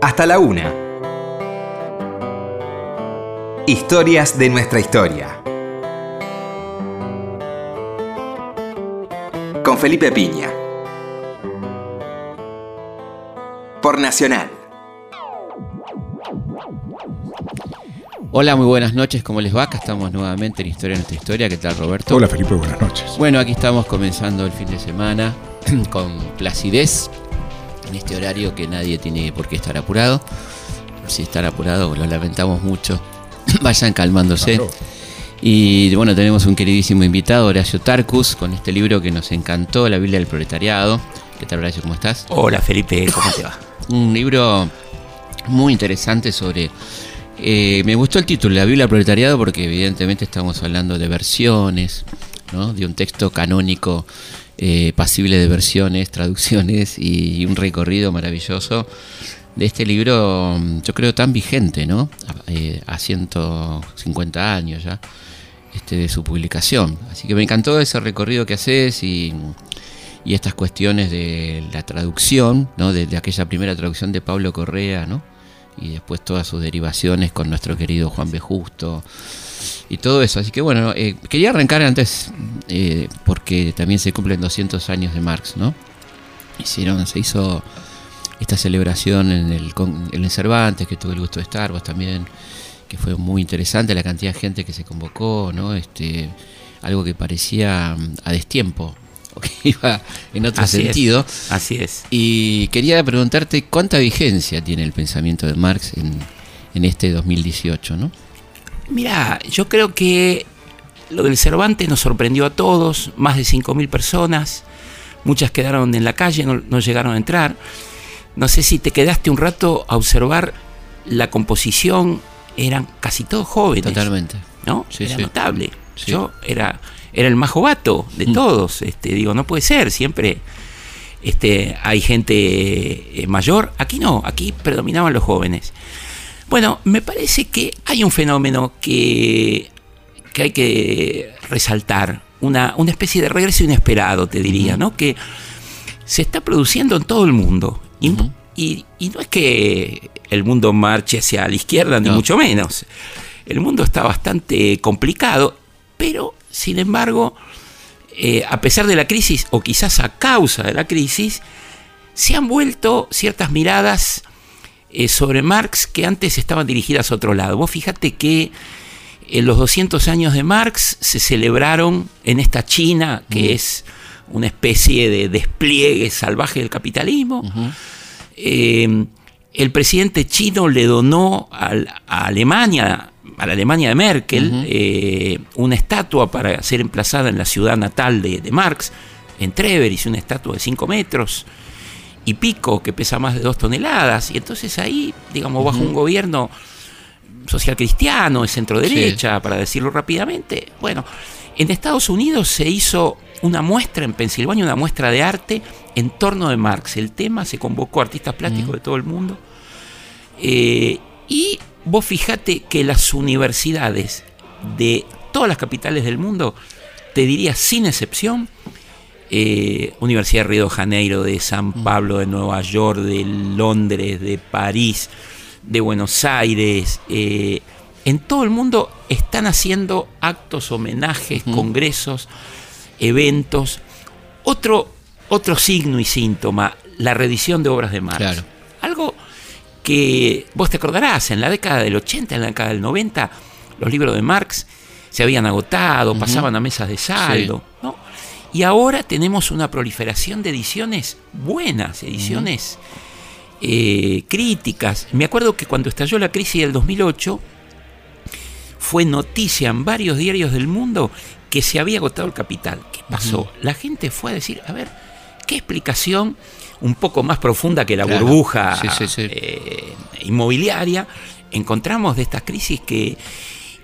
hasta la una. Historias de nuestra historia. Con Felipe Piña. Por Nacional. Hola, muy buenas noches, ¿cómo les va? Acá estamos nuevamente en Historia de nuestra historia. ¿Qué tal, Roberto? Hola, Felipe, buenas noches. Bueno, aquí estamos comenzando el fin de semana con placidez en este horario que nadie tiene por qué estar apurado. Si están apurados, lo lamentamos mucho. Vayan calmándose. Claro. Y bueno, tenemos un queridísimo invitado, Horacio Tarcus, con este libro que nos encantó, La Biblia del Proletariado. ¿Qué tal, Horacio? ¿Cómo estás? Hola Felipe, ¿cómo te va? Un libro muy interesante sobre... eh, me gustó el título, La Biblia del Proletariado, porque evidentemente estamos hablando de versiones, ¿no? de un texto canónico eh, pasible de versiones, traducciones y, un recorrido maravilloso de este libro, mm, yo creo tan vigente, ¿no? A, eh, a 150 años ya este, de su publicación. Así que me encantó ese recorrido que haces y, y estas cuestiones de la traducción, ¿no? de, de aquella primera traducción de Pablo Correa, ¿no? y después todas sus derivaciones con nuestro querido Juan B. Justo y todo eso. Así que bueno, eh, quería arrancar antes eh, porque también se cumplen 200 años de Marx, ¿no? Hicieron, se hizo esta celebración en el, con- en el Cervantes, que tuve el gusto de estar, vos también, que fue muy interesante la cantidad de gente que se convocó, ¿no? Este, algo que parecía mm, a destiempo, o que iba en otro Así es. sentido. Así es. Y quería preguntarte cuánta vigencia tiene el pensamiento de Marx en, en este 2018, ¿no? Mira, yo creo que lo del Cervantes nos sorprendió a todos, más de 5.000 personas, muchas quedaron en la calle, no, no llegaron a entrar. No sé si te quedaste un rato a observar la composición, eran casi todos jóvenes. Totalmente. ¿no? Sí, era sí. notable. Sí. Yo era, era el más jovato de Mm. todos. Este, digo, no puede ser, siempre este, hay gente eh, mayor. Aquí no, aquí predominaban los jóvenes. Bueno, me parece que hay un fenómeno que, que hay que resaltar. Una, una especie de regreso inesperado, te diría, ¿no? Que se está produciendo en todo el mundo. Y, y- y no es que el mundo marche hacia la izquierda, ni mucho menos. El mundo está bastante complicado, pero sin embargo, eh, a pesar de la crisis, o quizás a causa de la crisis, se han vuelto ciertas miradas eh, sobre Marx que antes estaban dirigidas a otro lado. Vos fíjate que en los 200 años de Marx se celebraron en esta China, que es una especie de despliegue salvaje del capitalismo. Eh, el presidente chino le donó al- a Alemania, a la Alemania de Merkel, eh, una estatua para ser emplazada en la ciudad natal de, de Marx, en Treveris, una estatua de 5 metros y pico que pesa más de 2 toneladas. Y entonces ahí, digamos, bajo un gobierno social cristiano, de centro derecha, para decirlo rápidamente, bueno, en Estados Unidos se hizo una muestra en Pensilvania, una muestra de arte en torno de Marx. El tema se convocó a artistas plásticos de todo el mundo. Eh, y vos fijate que las universidades de todas las capitales del mundo, te diría sin excepción, eh, Universidad de Río de Janeiro, de San Pablo, de Nueva York, de Londres, de París, de Buenos Aires, eh, en todo el mundo están haciendo actos, homenajes, congresos, eventos. Otro, otro signo y síntoma, la reedición de obras de Marx. Claro. Algo que vos te acordarás, en la década del 80, en la década del 90, los libros de Marx se habían agotado, pasaban a mesas de saldo, ¿no? Y ahora tenemos una proliferación de ediciones buenas, ediciones eh, críticas. Me acuerdo que cuando estalló la crisis del 2008, fue noticia en varios diarios del mundo que se había agotado el capital. ¿Qué pasó? La gente fue a decir, a ver, ¿qué explicación un poco más profunda que la Claro. burbuja Sí, sí, sí. eh, inmobiliaria encontramos de estas crisis que...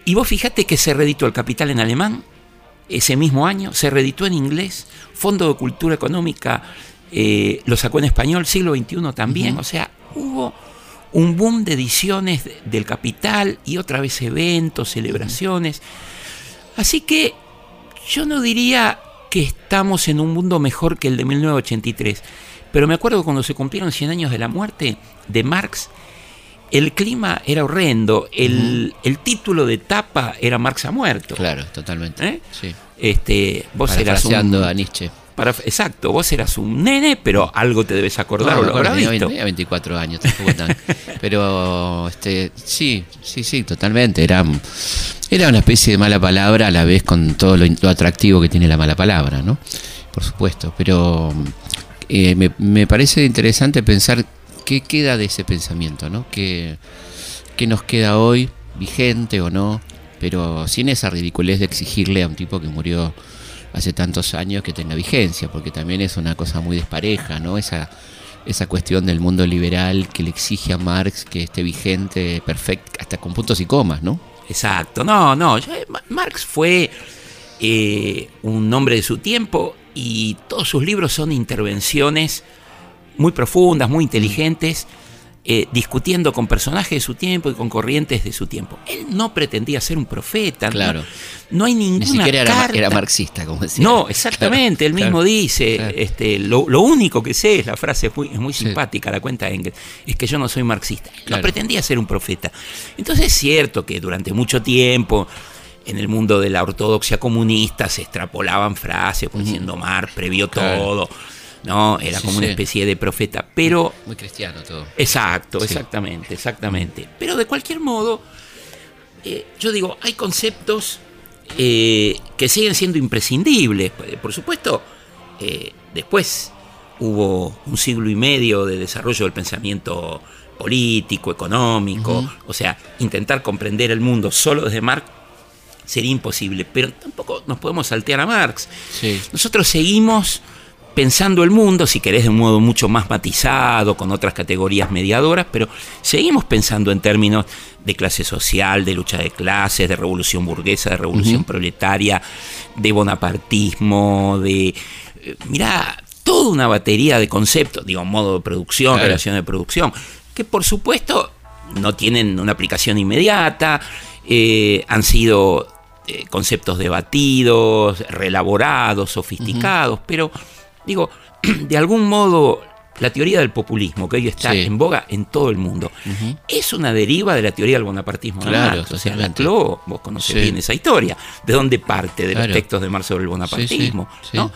Y vos fijate que se reeditó el capital en alemán ese mismo año, se reeditó en inglés, Fondo de Cultura Económica eh, lo sacó en español, siglo XXI también, o sea, hubo un boom de ediciones de- del capital y otra vez eventos, celebraciones. Así que yo no diría que estamos en un mundo mejor que el de 1983, pero me acuerdo cuando se cumplieron 100 años de la muerte de Marx, el clima era horrendo, el, el título de tapa era Marx ha muerto. Claro, totalmente. ¿Eh? Sí. Este, vos eras un, a Nietzsche. para- exacto, vos eras un nene, pero algo te debes acordar No, o me lo habrás tenía visto. 20, 24 años, tampoco tan. Pero este, sí, sí, sí, totalmente. Era, era una especie de mala palabra a la vez con todo lo, lo atractivo que tiene la mala palabra, ¿no? Por supuesto. Pero eh, me, me parece interesante pensar qué queda de ese pensamiento, ¿no? ¿Qué, qué nos queda hoy, vigente o no? Pero sin esa ridiculez de exigirle a un tipo que murió hace tantos años que tenga vigencia, porque también es una cosa muy despareja, ¿no? Esa, esa cuestión del mundo liberal que le exige a Marx que esté vigente, perfecto, hasta con puntos y comas, ¿no? Exacto, no, no. Ma- Marx fue eh, un hombre de su tiempo y todos sus libros son intervenciones muy profundas, muy inteligentes, eh, discutiendo con personajes de su tiempo y con corrientes de su tiempo. Él no pretendía ser un profeta, Claro. no, hay ninguna Ni siquiera era, carta. era marxista, como decía. No, exactamente, él Claro, mismo claro, dice, claro. este, lo, lo único que sé, la frase es muy, es muy Sí. simpática, la cuenta Engels, es que yo no soy marxista. Él. No pretendía ser un profeta. Entonces es cierto que durante mucho tiempo en el mundo de la ortodoxia comunista se extrapolaban frases, pues, diciendo Marx previó Claro. todo, ¿no? Era Sí, como una especie de profeta, pero... Muy cristiano todo. Exacto, Sí. exactamente, exactamente. Pero de cualquier modo, eh, yo digo, hay conceptos eh, que siguen siendo imprescindibles. Por supuesto, eh, después hubo un siglo y medio de desarrollo del pensamiento político, económico, o sea, intentar comprender el mundo solo desde Marx sería imposible, pero tampoco nos podemos saltear a Marx. Nosotros seguimos pensando el mundo, si querés, de un modo mucho más matizado, con otras categorías mediadoras, pero seguimos pensando en términos de clase social, de lucha de clases, de revolución burguesa, de revolución proletaria, de bonapartismo, de... eh, mirá, toda una batería de conceptos, digo, modo de producción, Claro. relación de producción, que por supuesto no tienen una aplicación inmediata, eh, han sido eh, conceptos debatidos, reelaborados, sofisticados, pero digo, de algún modo la teoría del populismo, que hoy está Sí. en boga en todo el mundo, es una deriva de la teoría del bonapartismo. de Claro, Marx. o sea. Laclau, vos conocés Sí. bien esa historia, de dónde parte de Claro. los textos de Marx sobre el bonapartismo. Sí, ¿no?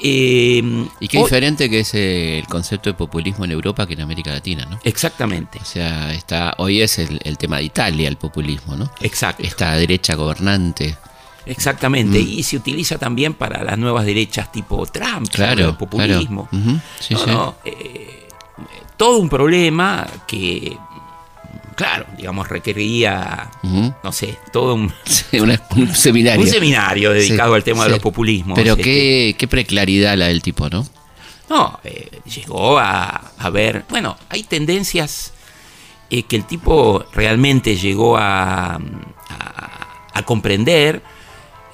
Eh, Y qué hoy- diferente que es eh, el concepto de populismo en Europa que en América Latina, ¿no? Exactamente, O sea, está, hoy es el, el tema de Italia, el populismo, ¿no? exacto. Esta derecha gobernante. Exactamente, Mm. y se utiliza también para las nuevas derechas tipo Trump, Claro, el populismo. claro. Sí, No, sí. no, eh, todo un problema que, claro, digamos, requeriría, Ujú. no sé, todo un, Sí, una- un seminario. un seminario dedicado al tema de los populismos. Pero este. qué, qué preclaridad la del tipo, ¿no? No, eh, llegó a, a ver, bueno, hay tendencias eh, que el tipo realmente llegó a, a- a comprender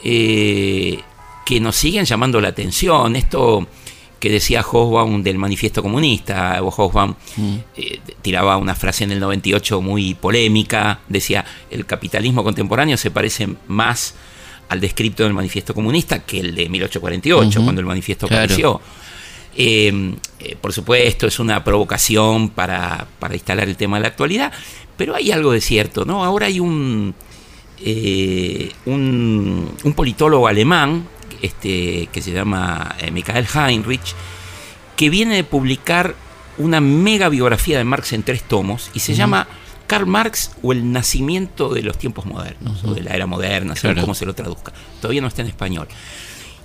eh, que nos siguen llamando la atención. Esto que decía Hobsbawm del manifiesto comunista, Hobsbawm Mm. eh, tiraba una frase en el 98 muy polémica, decía, el capitalismo contemporáneo se parece más al descripto del manifiesto comunista que el de 1848, Ujú. cuando el manifiesto Claro. apareció. Eh, eh, por supuesto, es una provocación para, para instalar el tema de la actualidad, pero hay algo de cierto, ¿no? Ahora hay un, eh, un, un politólogo alemán este, que se llama eh, Michael Heinrich, que viene de publicar una mega biografía de Marx en tres tomos y se llama Karl Marx o el nacimiento de los tiempos modernos, o de la era moderna, Claro. cómo se lo traduzca. Todavía no está en español.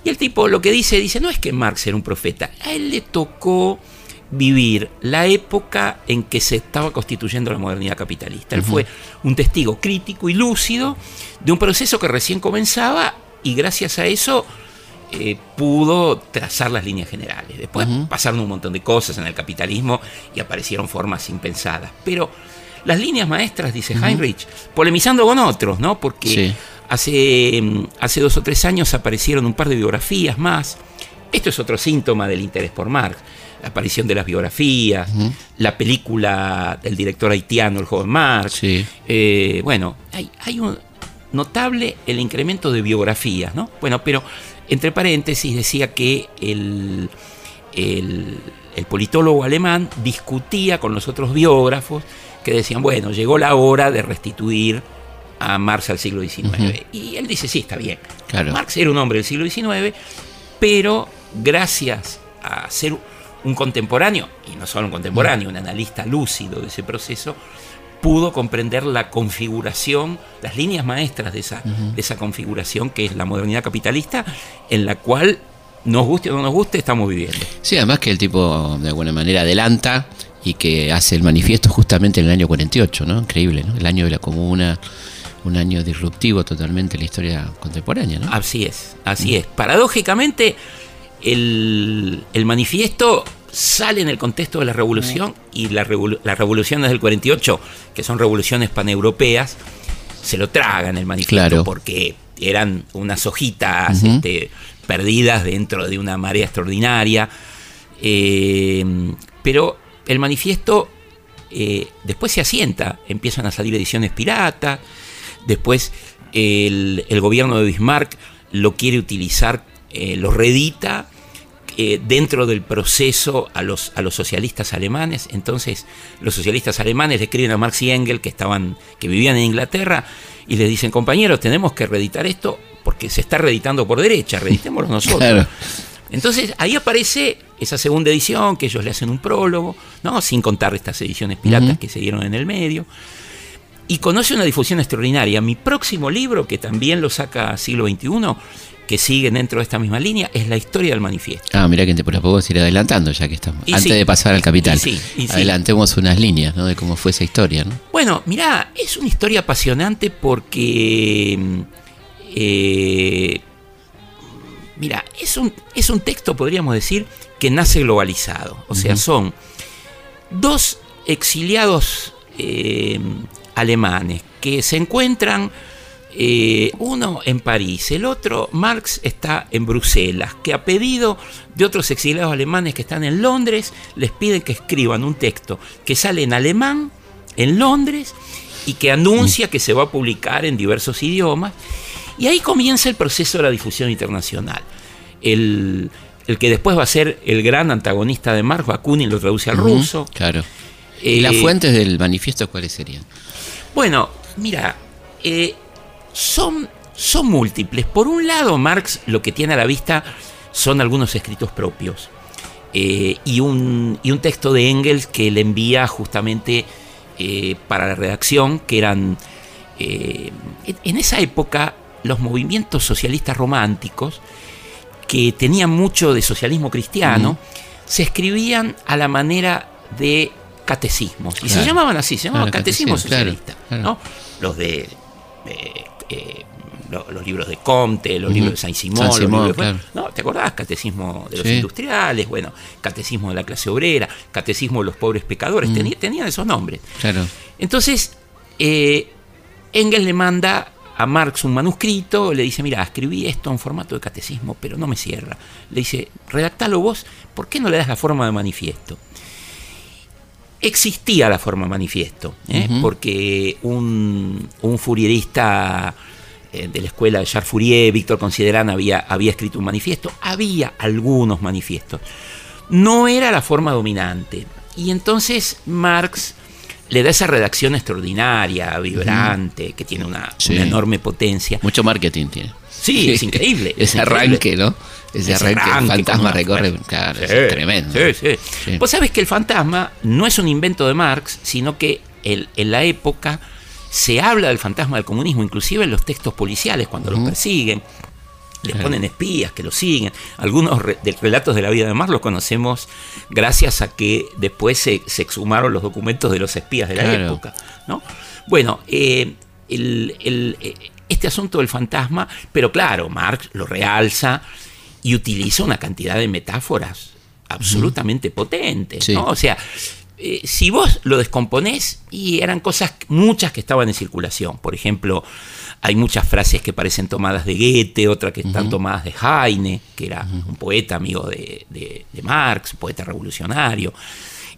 Y el tipo lo que dice, dice, no es que Marx era un profeta, a él le tocó vivir la época en que se estaba constituyendo la modernidad capitalista. Él fue un testigo crítico y lúcido de un proceso que recién comenzaba y gracias a eso eh, pudo trazar las líneas generales. Después pasaron un montón de cosas en el capitalismo y aparecieron formas impensadas. Pero las líneas maestras, dice. Heinrich, polemizando con otros, ¿no? Porque Sí. hace, mm, hace dos o tres años aparecieron un par de biografías más. Esto es otro síntoma del interés por Marx. La aparición de las biografías, la película del director haitiano, el joven Marx. Sí. Eh, bueno, hay, hay un notable el incremento de biografías, ¿no? Bueno, pero entre paréntesis decía que el, el, el politólogo alemán discutía con los otros biógrafos que decían, bueno, llegó la hora de restituir a Marx al siglo XIX. Y él dice, sí, está bien. Claro. Marx era un hombre del siglo XIX, pero gracias a ser un contemporáneo, y no solo un contemporáneo, un analista lúcido de ese proceso, pudo comprender la configuración, las líneas maestras de esa, de esa configuración que es la modernidad capitalista, en la cual, nos guste o no nos guste, estamos viviendo. Sí, además que el tipo de alguna manera adelanta y que hace el manifiesto justamente en el año 48, ¿no? Increíble, ¿no? El año de la comuna, un año disruptivo totalmente en la historia contemporánea, ¿no? Así es, así es. Paradójicamente, el, el manifiesto sale en el contexto de la revolución y la revolu- las revoluciones del 48, que son revoluciones paneuropeas, se lo tragan el manifiesto Claro. porque eran unas hojitas este, perdidas dentro de una marea extraordinaria. Eh, pero el manifiesto eh, después se asienta, empiezan a salir ediciones piratas, después el, el gobierno de Bismarck lo quiere utilizar, eh, lo reedita eh, dentro del proceso a los, a los socialistas alemanes. Entonces los socialistas alemanes le escriben a Marx y Engels que, estaban, que vivían en Inglaterra y les dicen, compañeros, tenemos que reeditar esto porque se está reeditando por derecha, reeditémoslo nosotros. Claro. Entonces ahí aparece esa segunda edición, que ellos le hacen un prólogo, ¿no? sin contar estas ediciones piratas que se dieron en el medio. Y conoce una difusión extraordinaria. Mi próximo libro, que también lo saca siglo XXI, que sigue dentro de esta misma línea, es La historia del manifiesto. Ah, mira que te pero podemos ir adelantando ya que estamos. Y Antes sí. de pasar al capital. Y sí, y sí. Adelantemos unas líneas, ¿no? De cómo fue esa historia, ¿no? Bueno, mirá, es una historia apasionante porque. eh, mira, es un, es un texto, podríamos decir, que nace globalizado. O sea, son dos exiliados eh, alemanes que se encuentran. eh, uno en París, el otro, Marx, está en Bruselas, que a pedido de otros exiliados alemanes que están en Londres, les piden que escriban un texto que sale en alemán, en Londres, y que anuncia que se va a publicar en diversos idiomas. Y ahí comienza el proceso de la difusión internacional. El, el que después va a ser el gran antagonista de Marx, Bakunin lo traduce al ruso. Claro. ¿Y las Eh, fuentes del manifiesto cuáles serían? Bueno, mira, eh, son, son múltiples. Por un lado, Marx lo que tiene a la vista son algunos escritos propios. eh, y, un, y un texto de Engels que le envía justamente eh, para la redacción, que eran... en- esa época, los movimientos socialistas románticos, que tenían mucho de socialismo cristiano, se escribían a la manera de catecismos. Y se llamaban así, se llamaban Claro, catecismo socialista. claro. ¿no? Los de. eh, eh, lo- los libros de Comte, los libros de Saint-Simon, Saint los Simon, libros de-. ¿no? ¿Te acordás? Catecismo de los Sí. industriales, bueno, catecismo de la clase obrera, catecismo de los pobres pecadores, Mm. Tení- tenían esos nombres. Entonces, eh, Engels le manda a Marx un manuscrito, le dice, mira, escribí esto en formato de catecismo, pero no me cierra. Le dice, redactalo vos, ¿por qué no le das la forma de manifiesto? Existía la forma manifiesto, ¿eh? Porque un, un furierista eh, de la escuela de Charles Fourier, Víctor Considerán, había, había escrito un manifiesto. Había algunos manifiestos. No era la forma dominante. Y entonces Marx le da esa redacción extraordinaria, vibrante, que tiene una, Sí. una enorme potencia. Mucho marketing tiene. Sí, es increíble. es Ese increíble. arranque, ¿no? Ese, Ese arranque, el arranque fantasma recorre, claro, sí, es tremendo. Sí, sí. Sí. Vos sabés que el fantasma no es un invento de Marx, sino que el- en la época se habla del fantasma del comunismo, inclusive en los textos policiales, cuando los persiguen. Les ponen espías que lo siguen. Algunos re- de relatos de la vida de Marx los conocemos gracias a que después se, se exhumaron los documentos de los espías de la Claro. época. ¿no? Bueno, eh, el- el- eh, este asunto del fantasma, pero claro, Marx lo realza y utiliza una cantidad de metáforas absolutamente potentes. Sí. ¿no? O sea, eh, si vos lo descomponés, y eran cosas muchas que estaban en circulación. Por ejemplo, hay muchas frases que parecen tomadas de Goethe, otras que están tomadas de Heine, que era un poeta amigo de, de- de Marx, poeta revolucionario.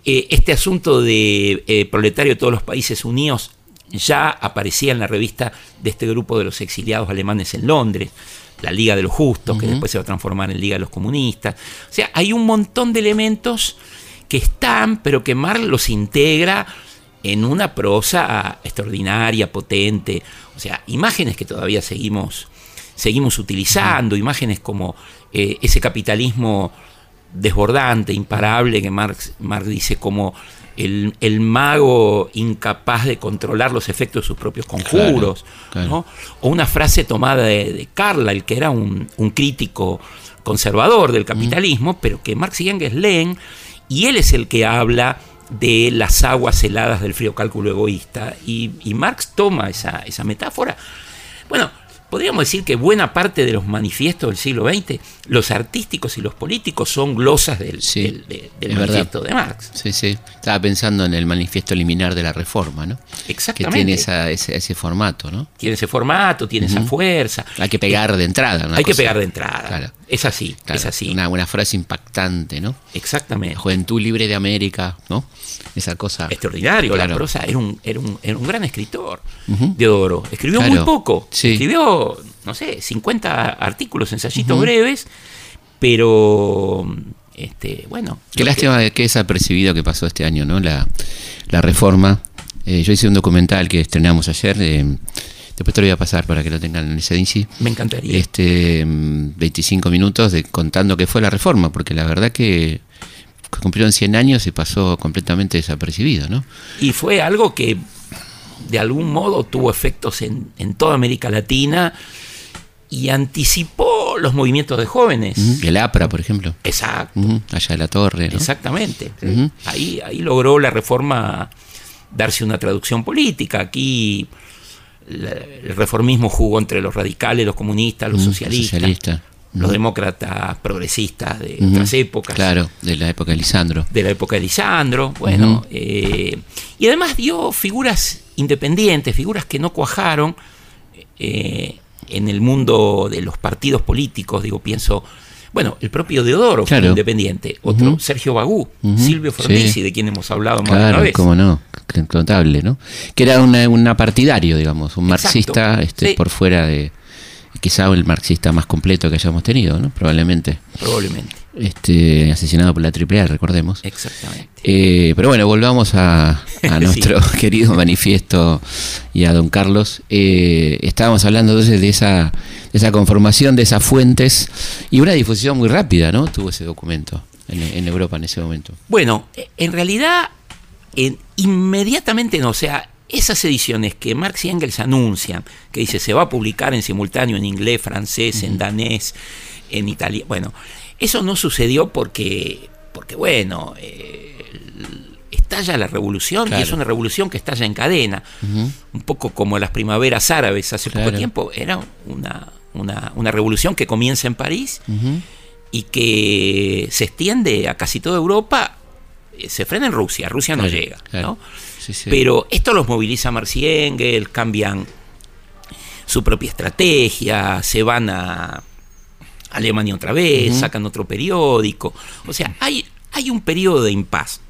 Eh, este asunto de eh, proletario de todos los países unidos ya aparecía en la revista de este grupo de los exiliados alemanes en Londres. la Liga de los Justos, que después se va a transformar en Liga de los Comunistas. O sea, hay un montón de elementos que están, pero que Marx los integra en una prosa extraordinaria, potente. O sea, imágenes que todavía seguimos, seguimos utilizando, imágenes como eh, ese capitalismo desbordante, imparable, que Marx, Marx dice como el, mago incapaz de controlar los efectos de sus propios conjuros, o una frase tomada de, Carla, el que era un, crítico conservador del capitalismo, pero que Marx y Engels leen, y él es el que habla de las aguas heladas del frío cálculo egoísta, y, Marx toma esa, esa metáfora. Bueno, podríamos decir que buena parte de los manifiestos del siglo XX, los artísticos y los políticos son glosas del, manifiesto de Marx. Sí, sí. Estaba pensando en el manifiesto liminar de la reforma, ¿no? Exactamente. Que tiene ese, formato, ¿no? Tiene ese formato, tiene esa fuerza. Hay que pegar de entrada, ¿no? Hay que pegar de entrada. Es así, es así. Una, una frase impactante, ¿no? Exactamente. juventud libre de América, ¿no? esa cosa. Extraordinario, la prosa, era un, era un, gran escritor, Deodoro. Escribió muy poco, escribió, no sé, 50 artículos, ensayitos breves, pero este, bueno. Qué lástima que... que es apercibido que pasó este año, ¿no? La, reforma. Eh, yo hice un documental que estrenamos ayer. Eh, después te lo voy a pasar para que lo tengan en ese INSI. Me encantaría. Este, 25 mm, minutos de contando qué fue la reforma, porque la verdad que cumplieron 100 años y pasó completamente desapercibido, ¿no? Y fue algo que de algún modo tuvo efectos en, toda América Latina y anticipó los movimientos de jóvenes. El APRA, por ejemplo. Exacto. Allá de la torre. Exactamente. ahí, ahí logró la reforma darse una traducción política. Aquí el reformismo jugó entre los radicales, los comunistas, los socialistas los demócratas progresistas de otras épocas. Claro, de la época de Lisandro. De la época de Lisandro, bueno. Eh, y además dio figuras independientes, figuras que no cuajaron eh, en el mundo de los partidos políticos, digo, pienso. Bueno, el propio Deodoro fue independiente, otro Sergio Bagú, Silvio Frondizi, de quien hemos hablado más de una vez. cómo no, notable, ¿no? Que era una, partidario, digamos, un marxista este, por fuera de, quizá el marxista más completo que hayamos tenido, ¿no? Probablemente. Probablemente. Este, asesinado por la AAA, recordemos. Exactamente. Eh, pero bueno, volvamos a, nuestro querido manifiesto y a don Carlos. Eh, estábamos hablando entonces de esa, esa conformación, de esas fuentes y una difusión muy rápida, ¿no? Tuvo ese documento en, Europa en ese momento. Bueno, en realidad, inmediatamente no, o sea, esas ediciones que Marx y Engels anuncian, que dice se va a publicar en simultáneo en inglés, francés, en danés, en italiano, bueno, eso no sucedió porque, porque bueno, eh, estalla la revolución y es una revolución que estalla en cadena, un poco como las primaveras árabes hace poco tiempo, era una, una, revolución que comienza en París y que se extiende a casi toda Europa, eh, se frena en Rusia, Rusia no llega, ¿no? Pero esto los moviliza Marx y Engels, cambian su propia estrategia, se van a Alemania otra vez, sacan otro periódico. O sea, hay, hay un periodo de impas.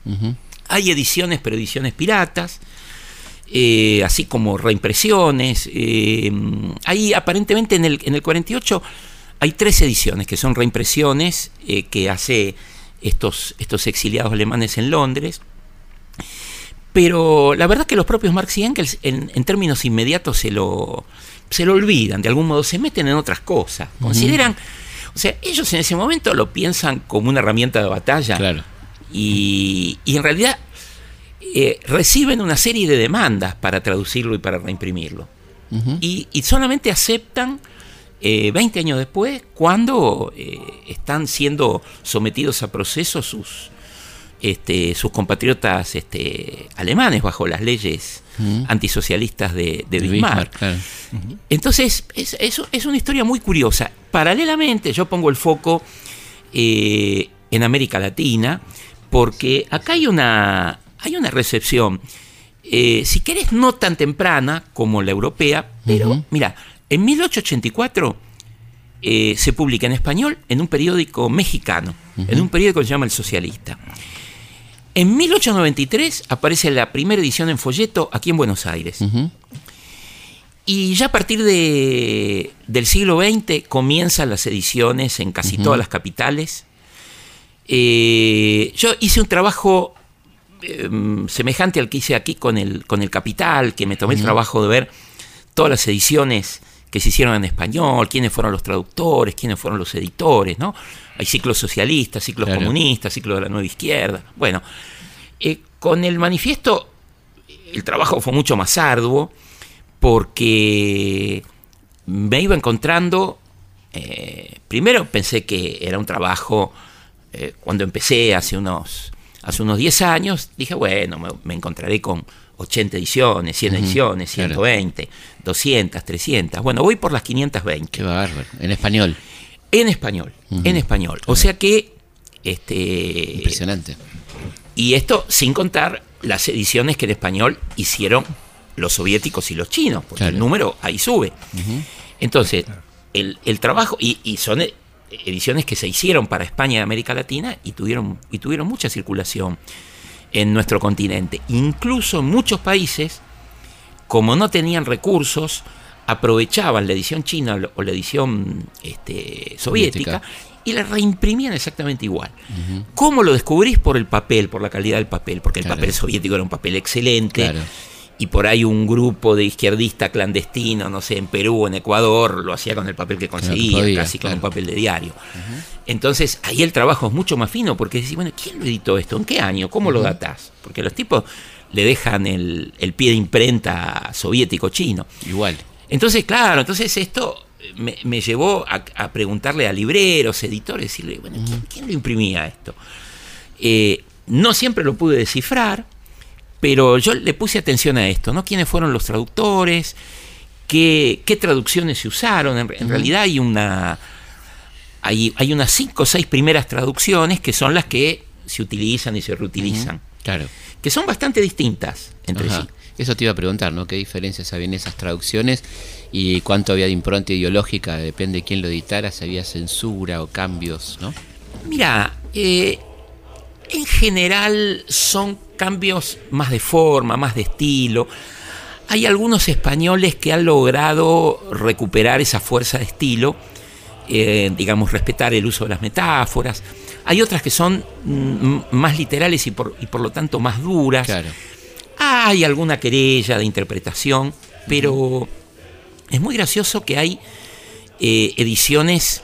Hay ediciones, pero ediciones piratas. Eh, así como reimpresiones. Eh, hay aparentemente en el, en el 48 hay tres ediciones que son reimpresiones eh, que hace estos, estos exiliados alemanes en Londres. Pero la verdad que los propios Marx y Engels en, términos inmediatos se lo, se lo olvidan, de algún modo se meten en otras cosas. Consideran, o sea, ellos en ese momento lo piensan como una herramienta de batalla. Claro. Y, en realidad eh, reciben una serie de demandas para traducirlo y para reimprimirlo. y, solamente aceptan 20 eh, años después cuando eh, están siendo sometidos a procesos sus, este, sus compatriotas este, alemanes bajo las leyes antisocialistas de, Bismarck. Entonces, es, es, una historia muy curiosa. Paralelamente, yo pongo el foco eh, en América Latina, porque acá hay una, hay una recepción, eh, si querés, no tan temprana como la europea, pero mira, en 1884 eh, se publica en español en un periódico mexicano, en un periódico que se llama El Socialista. En 1893 aparece la primera edición en folleto aquí en Buenos Aires. Y ya a partir de, del siglo XX comienzan las ediciones en casi todas las capitales. Eh, yo hice un trabajo em, semejante al que hice aquí con el, con el Capital, que me tomé el trabajo de ver todas las ediciones que se hicieron en español, quiénes fueron los traductores, quiénes fueron los editores, ¿no? Hay ciclos socialistas, ciclos comunistas, ciclos de la nueva izquierda. Bueno, eh, con el manifiesto el trabajo fue mucho más arduo porque me iba encontrando, eh, primero pensé que era un trabajo, eh, cuando empecé hace unos, hace unos 10 años, dije, bueno, me, encontraré con 80 ediciones, 100 ediciones, 120, 200, 300. Bueno, voy por las 520. Qué bárbaro. En español. En español, en español. O sea que... Este, Impresionante. Y esto sin contar las ediciones que en español hicieron los soviéticos y los chinos, porque el número ahí sube. Entonces, el, trabajo, y, son e, ediciones que se hicieron para España y América Latina y tuvieron, y tuvieron mucha circulación en nuestro continente. Incluso en muchos países, como no tenían recursos, aprovechaban la edición china o la edición este, soviética, y la reimprimían exactamente igual. ¿Cómo lo descubrís? Por el papel, por la calidad del papel, porque el papel soviético era un papel excelente. Y por ahí un grupo de izquierdistas clandestino, no sé, en Perú, en Ecuador, lo hacía con el papel que conseguía, casi con un papel de diario. Entonces, ahí el trabajo es mucho más fino, porque decís, bueno, ¿quién lo editó esto? ¿En qué año? ¿Cómo lo datás? Porque los tipos le dejan el, el pie de imprenta soviético chino. Igual. Entonces, claro, entonces esto me, llevó a, preguntarle a libreros, editores, decirle, bueno, ¿quién, lo imprimía esto? Eh, no siempre lo pude descifrar, pero yo le puse atención a esto, ¿no? ¿Quiénes fueron los traductores? ¿Qué, traducciones se usaron? En, realidad hay una... Hay, hay, unas cinco o seis primeras traducciones que son las que se utilizan y se reutilizan. Claro. Que son bastante distintas entre sí. Eso te iba a preguntar, ¿no? ¿Qué diferencias había en esas traducciones y cuánto había de impronta ideológica? Depende de quién lo editara, si había censura o cambios, ¿no? Mira, eh, en general son cambios más de forma, más de estilo. Hay algunos españoles que han logrado recuperar esa fuerza de estilo, eh, digamos, respetar el uso de las metáforas. Hay otras que son mm, más literales y por, y por lo tanto más duras. Claro. Hay alguna querella de interpretación, pero es muy gracioso que hay eh, ediciones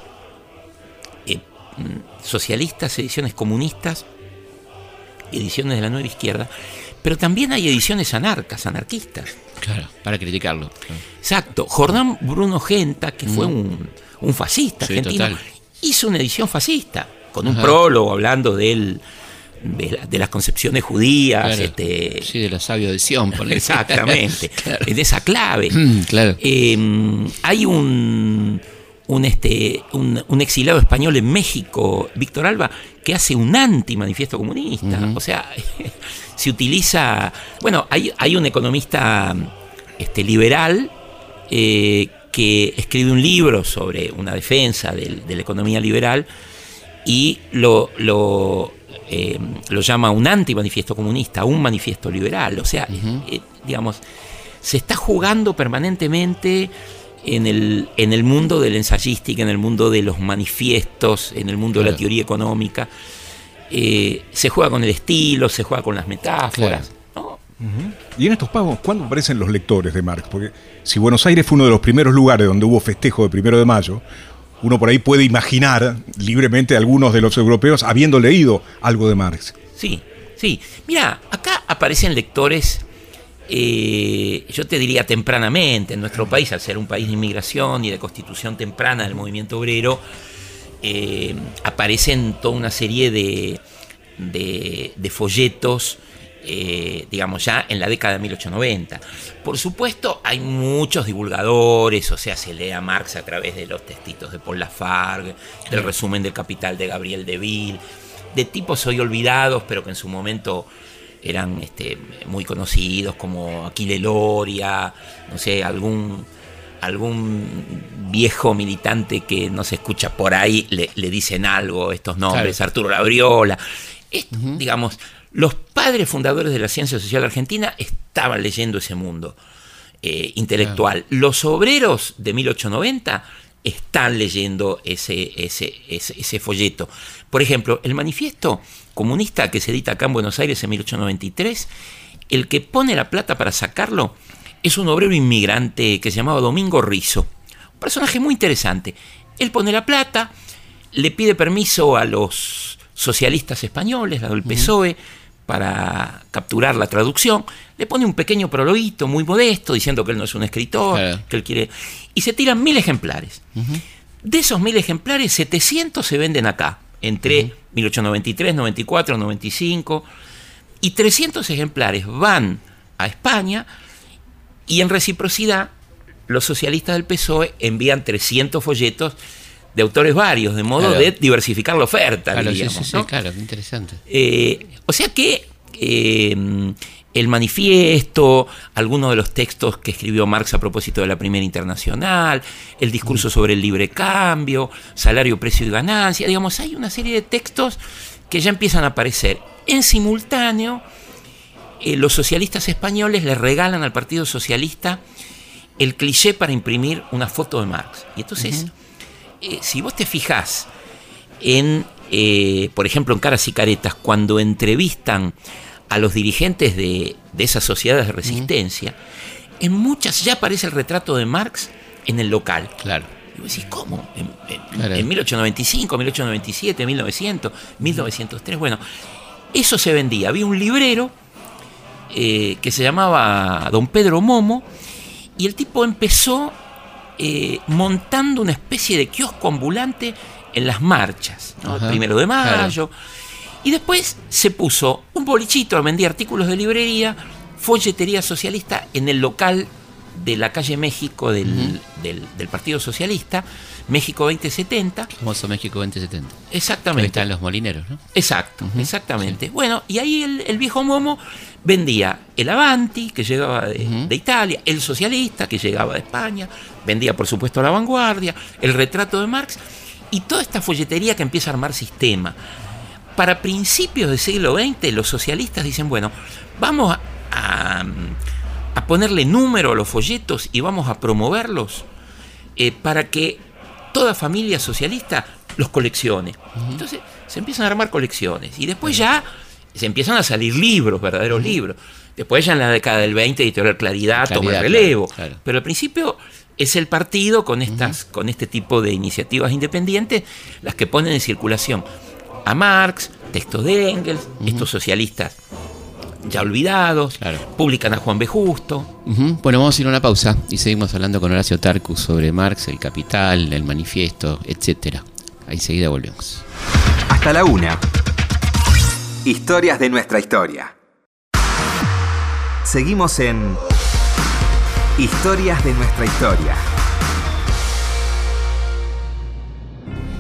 eh, socialistas, ediciones comunistas, ediciones de la nueva izquierda, pero también hay ediciones anarcas, anarquistas. Claro, para criticarlo. Exacto. Jordán Bruno Genta, que fue un, fascista argentino, hizo una edición fascista, con un prólogo hablando del de, las concepciones judías. Este, sí, de la sabio de Sion, Exactamente, de esa clave. claro. Em, hay un, un, este, un, exiliado español en México, Víctor Alba, que hace un anti-manifiesto comunista. O sea, se utiliza. Bueno, hay, hay un economista este, liberal eh, que escribe un libro sobre una defensa de, la economía liberal y lo, lo, eh, lo llama un anti-manifiesto comunista, un manifiesto liberal. O sea, eh, digamos, se está jugando permanentemente en el, en el mundo de la ensayística, en el mundo de los manifiestos, en el mundo de la teoría económica. Eh, se juega con el estilo, se juega con las metáforas. Y en estos pagos, ¿cuándo aparecen los lectores de Marx? Porque si Buenos Aires fue uno de los primeros lugares donde hubo festejo de primero de mayo, uno por ahí puede imaginar libremente a algunos de los europeos habiendo leído algo de Marx. Sí, sí. Mira, acá aparecen lectores, eh, yo te diría tempranamente, en nuestro país, al ser un país de inmigración y de constitución temprana del movimiento obrero, eh, aparecen toda una serie de, de folletos eh, digamos, ya en la década de 1890. Por supuesto, hay muchos divulgadores, o sea, se lee a Marx a través de los textitos de Paul Lafargue, del resumen del Capital de Gabriel Deville, de tipos hoy olvidados, pero que en su momento eran este, muy conocidos, como Aquile Loria, no sé, algún algún viejo militante que no se escucha por ahí le, dicen algo estos nombres, Arturo Labriola. Digamos, los padres fundadores de la ciencia social argentina estaban leyendo ese mundo. eh, intelectual. Los obreros de 1890 están leyendo ese, ese, ese, ese folleto. Por ejemplo, el manifiesto comunista que se edita acá en Buenos Aires en 1893, el que pone la plata para sacarlo es un obrero inmigrante que se llamaba Domingo Rizo. Un personaje muy interesante. Él pone la plata, le pide permiso a los socialistas españoles, al PSOE, para capturar la traducción, le pone un pequeño prologuito muy modesto diciendo que él no es un escritor, Claro. que él quiere... Y se tiran mil ejemplares. De esos mil ejemplares, 700 se venden acá, entre 1893, 94, 95, y 300 ejemplares van a España y en reciprocidad los socialistas del PSOE envían 300 folletos de autores varios, de modo Claro. de diversificar la oferta, Claro, sí, diríamos, sí, sí, ¿no? claro, qué interesante. Eh, o sea que eh, el manifiesto, algunos de los textos que escribió Marx a propósito de la Primera Internacional, el discurso sobre el libre cambio, salario, precio y ganancia, digamos, hay una serie de textos que ya empiezan a aparecer. En simultáneo, eh, los socialistas españoles le regalan al Partido Socialista el cliché para imprimir una foto de Marx. Y entonces, eh, si vos te fijás en, eh, por ejemplo, en Caras y Caretas, cuando entrevistan a los dirigentes de, de esas sociedades de resistencia, en muchas ya aparece el retrato de Marx en el local. Claro. Y vos decís, ¿cómo? En, en- Claro. en 1895, 1897, 1900, 1903. Bueno, eso se vendía. Había un librero eh, que se llamaba Don Pedro Momo y el tipo empezó eh, montando una especie de kiosco ambulante en las marchas, ¿no? el primero de claro. mayo. Y después se puso un bolichito, vendía artículos de librería, folletería socialista en el local de la calle México del, del- del Partido Socialista, México 2070. Famoso México 2070. Ahí Exactamente. están los molineros, ¿no? Exacto, exactamente. Bueno, y ahí el, el viejo Momo vendía el Avanti, que llegaba de Italia, el Socialista, que llegaba de España, vendía por supuesto la Vanguardia, el retrato de Marx, y toda esta folletería que empieza a armar sistema. Para principios del siglo XX, los socialistas dicen, bueno, vamos a, ponerle número a los folletos y vamos a promoverlos eh, para que toda familia socialista los coleccione. Entonces se empiezan a armar colecciones y después ya se empiezan a salir libros, verdaderos libros. Después ya en la década del 20 Editorial Claridad, toma Claridad, el relevo. claro, claro. Pero al principio es el partido con, estas, con este tipo de iniciativas independientes las que ponen en circulación a Marx, textos de Engels, estos socialistas ya olvidados, Claro. publican a Juan B. Justo. Bueno, vamos a ir a una pausa y seguimos hablando con Horacio Tarcus sobre Marx, el capital, el manifiesto, etcétera. Ahí enseguida volvemos. Hasta la una. Historias de nuestra historia. Seguimos en Historias de nuestra historia.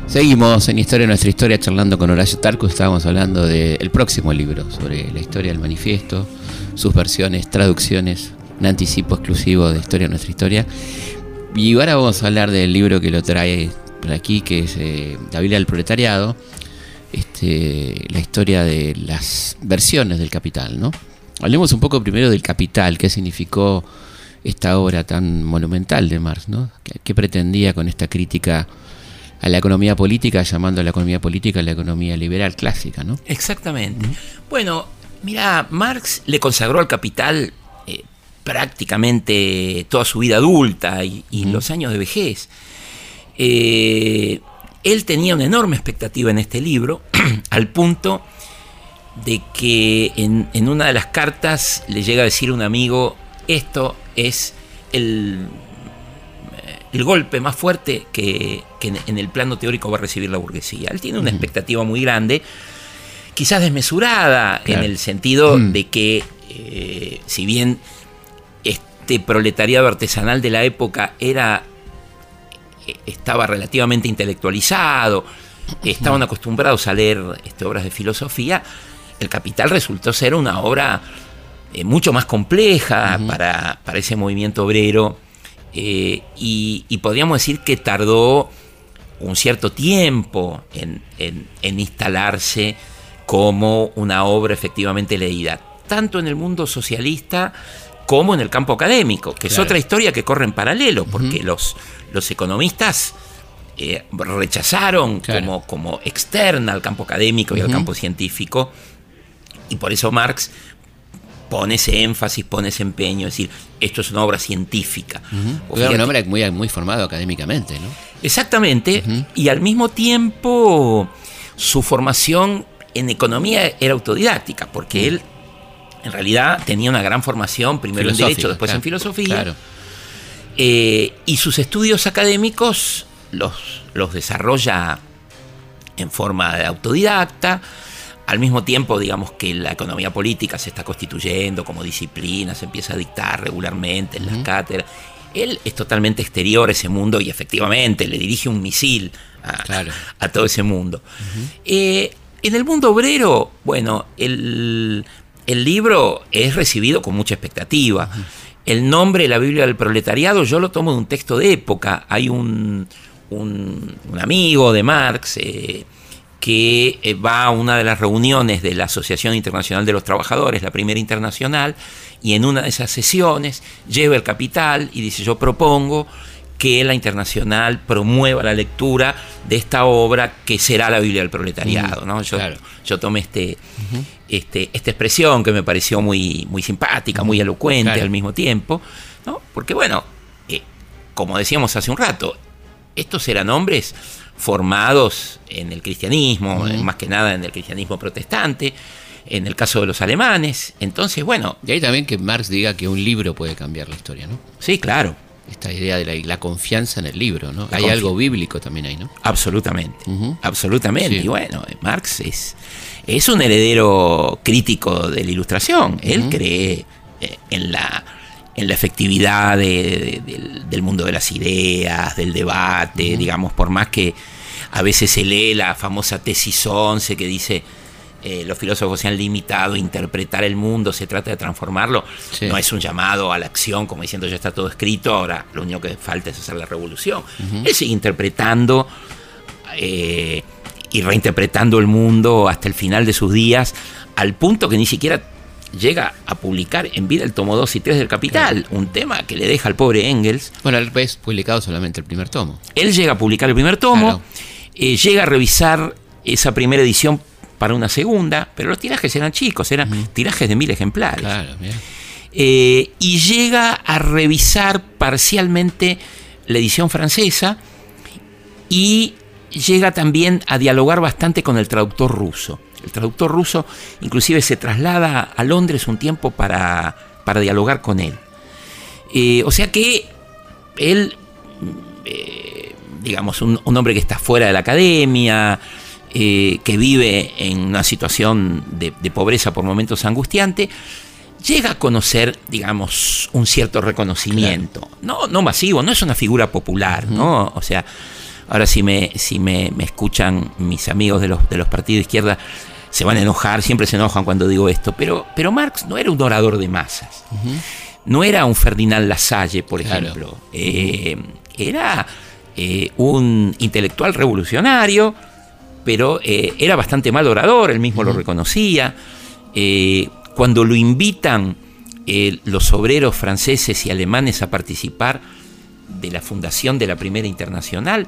Seguimos en Historia de nuestra historia charlando con Horacio Tarcus. Estábamos hablando del próximo libro sobre la historia del manifiesto, sus versiones, traducciones, un anticipo exclusivo de Historia de nuestra historia. Y ahora vamos a hablar del libro que lo trae por aquí, que es eh, La Biblia del Proletariado, este, la historia de las versiones del capital, ¿no? Hablemos un poco primero del capital, qué significó esta obra tan monumental de Marx, ¿no? ¿Qué, qué pretendía con esta crítica a la economía política, llamando a la economía política la economía liberal clásica, ¿no? Exactamente. Bueno, mira, Marx le consagró al capital eh, prácticamente toda su vida adulta y, y los años de vejez. Eh, él tenía una enorme expectativa en este libro, al punto de que en, en una de las cartas le llega a decir un amigo, esto es el, el golpe más fuerte que, que en, el plano teórico va a recibir la burguesía. Él tiene una expectativa muy grande, quizás desmesurada, Claro. en el sentido de que, eh, si bien este proletariado artesanal de la época era eh, estaba relativamente intelectualizado, estaban acostumbrados a leer este, obras de filosofía, el Capital resultó ser una obra eh, mucho más compleja para, para ese movimiento obrero eh, y, y podríamos decir que tardó un cierto tiempo en, en- en instalarse como una obra efectivamente leída, tanto en el mundo socialista como en el campo académico, que es otra historia que corre en paralelo, porque los, los economistas eh, rechazaron Claro. como, como externa al campo académico y al campo científico, y por eso Marx pone ese énfasis, pone ese empeño, es decir, esto es una obra científica. O Era un hombre muy, muy formado académicamente, ¿no? Exactamente, y al mismo tiempo su formación en economía era autodidáctica, porque él en realidad tenía una gran formación, primero en Derecho, después claro, en Filosofía, Claro. eh, y sus estudios académicos los, los desarrolla en forma de autodidacta, al mismo tiempo, digamos que la economía política se está constituyendo como disciplina, se empieza a dictar regularmente en las cátedras. Él es totalmente exterior a ese mundo y efectivamente le dirige un misil a, Claro. a todo ese mundo. Eh, en el mundo obrero, bueno, el, el libro es recibido con mucha expectativa. El nombre, la Biblia del Proletariado, yo lo tomo de un texto de época. Hay un, un, un amigo de Marx eh, que eh, va a una de las reuniones de la Asociación Internacional de los Trabajadores, la primera internacional, y en una de esas sesiones lleva el capital y dice, yo propongo que la internacional promueva la lectura de esta obra que será la Biblia del Proletariado. ¿no? Yo, claro. yo tomé este, este, esta expresión que me pareció muy, muy simpática, muy elocuente Claro. al mismo tiempo, ¿no? porque bueno, eh, como decíamos hace un rato, estos eran hombres formados en el cristianismo, eh, más que nada en el cristianismo protestante, en el caso de los alemanes. Entonces, bueno, De ahí también que Marx diga que un libro puede cambiar la historia, ¿no? sí, claro, Esta idea de la, la confianza en el libro, ¿no? La Hay algo bíblico también ahí, ¿no? absolutamente, absolutamente. Sí. Y bueno, Marx es, es un heredero crítico de la ilustración. Él cree eh, en la en la efectividad de- de- del, del mundo de las ideas, del debate, digamos, por más que a veces se lee la famosa tesis 11 que dice eh, los filósofos se han limitado a interpretar el mundo, se trata de transformarlo, Sí. no es un llamado a la acción como diciendo ya está todo escrito, ahora lo único que falta es hacer la revolución. Él sigue interpretando eh, y reinterpretando el mundo hasta el final de sus días, al punto que ni siquiera llega a publicar en vida el tomo 2 y 3 del Capital, un tema que le deja al pobre Engels. Bueno, él es publicado solamente el primer tomo. Él llega a publicar el primer tomo, Claro. eh, llega a revisar esa primera edición para una segunda, pero los tirajes eran chicos, eran tirajes de mil ejemplares. Claro. Eh, y llega a revisar parcialmente la edición francesa y llega también a dialogar bastante con el traductor ruso. El traductor ruso inclusive se traslada a Londres un tiempo para, para dialogar con él. Eh, o sea que él, eh, digamos, un, un hombre que está fuera de la academia, eh, que vive en una situación de, de pobreza por momentos angustiante, llega a conocer, digamos, un cierto reconocimiento. No, no masivo, no es una figura popular, ¿no? O sea, ahora si me, si me, me escuchan mis amigos de los, de los partidos de izquierda, se van a enojar, siempre se enojan cuando digo esto, pero, pero Marx no era un orador de masas. No era un Ferdinand Lasalle, por Claro. ejemplo. Eh, era eh, un intelectual revolucionario, pero eh, era bastante mal orador, él mismo lo reconocía. Cuando lo invitan los obreros franceses y alemanes a participar de la fundación de la Primera Internacional,